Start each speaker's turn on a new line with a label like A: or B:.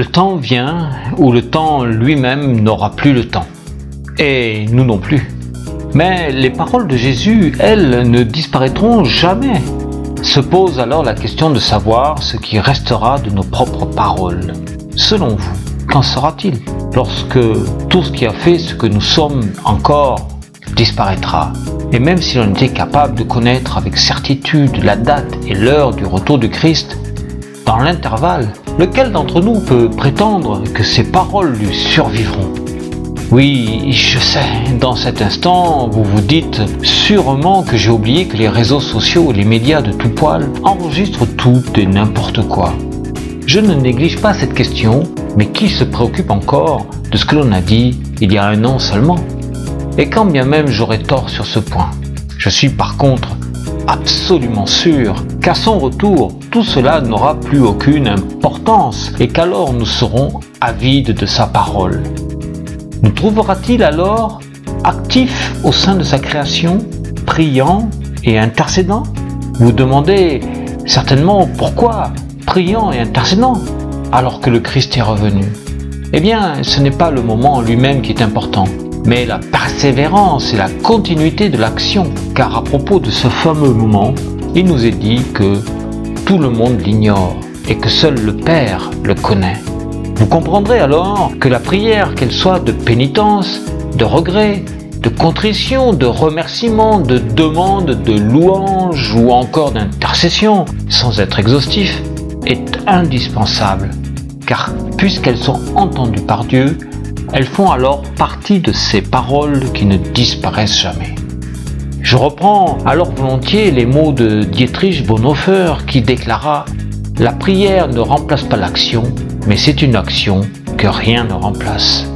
A: Le temps vient où le temps lui-même n'aura plus le temps. Et nous non plus. Mais les paroles de Jésus, elles, ne disparaîtront jamais. Se pose alors la question de savoir ce qui restera de nos propres paroles. Selon vous, qu'en sera-t-il lorsque tout ce qui a fait ce que nous sommes encore disparaîtra? Et même si l'on était capable de connaître avec certitude la date et l'heure du retour du Christ, dans l'intervalle, lequel d'entre nous peut prétendre que ces paroles lui survivront oui, je sais, dans cet instant, vous vous dites sûrement que j'ai oublié que les réseaux sociaux et les médias de tout poil enregistrent tout et n'importe quoi. Je ne néglige pas cette question, mais qui se préoccupe encore de ce que l'on a dit il y a un an seulement? Et quand bien même j'aurais tort sur ce point, je suis par contre absolument sûr qu'à son retour, tout cela n'aura plus aucune importance et qu'alors nous serons avides de sa parole. Nous trouvera-t-il alors actif au sein de sa création, priant et intercédant? Vous demandez certainement pourquoi priant et intercédant alors que le Christ est revenu. Eh bien, ce n'est pas le moment en lui-même qui est important, mais la persévérance et la continuité de l'action. Car à propos de ce fameux moment, il nous est dit que tout le monde l'ignore et que seul le Père le connaît. Vous comprendrez alors que la prière, qu'elle soit de pénitence, de regret, de contrition, de remerciement, de demande, de louange ou encore d'intercession, sans être exhaustif, est indispensable. Car puisqu'elles sont entendues par Dieu, elles font alors partie de ces paroles qui ne disparaissent jamais. Je reprends alors volontiers les mots de Dietrich Bonhoeffer qui déclara La prière ne remplace pas l'action, mais c'est une action que rien ne remplace.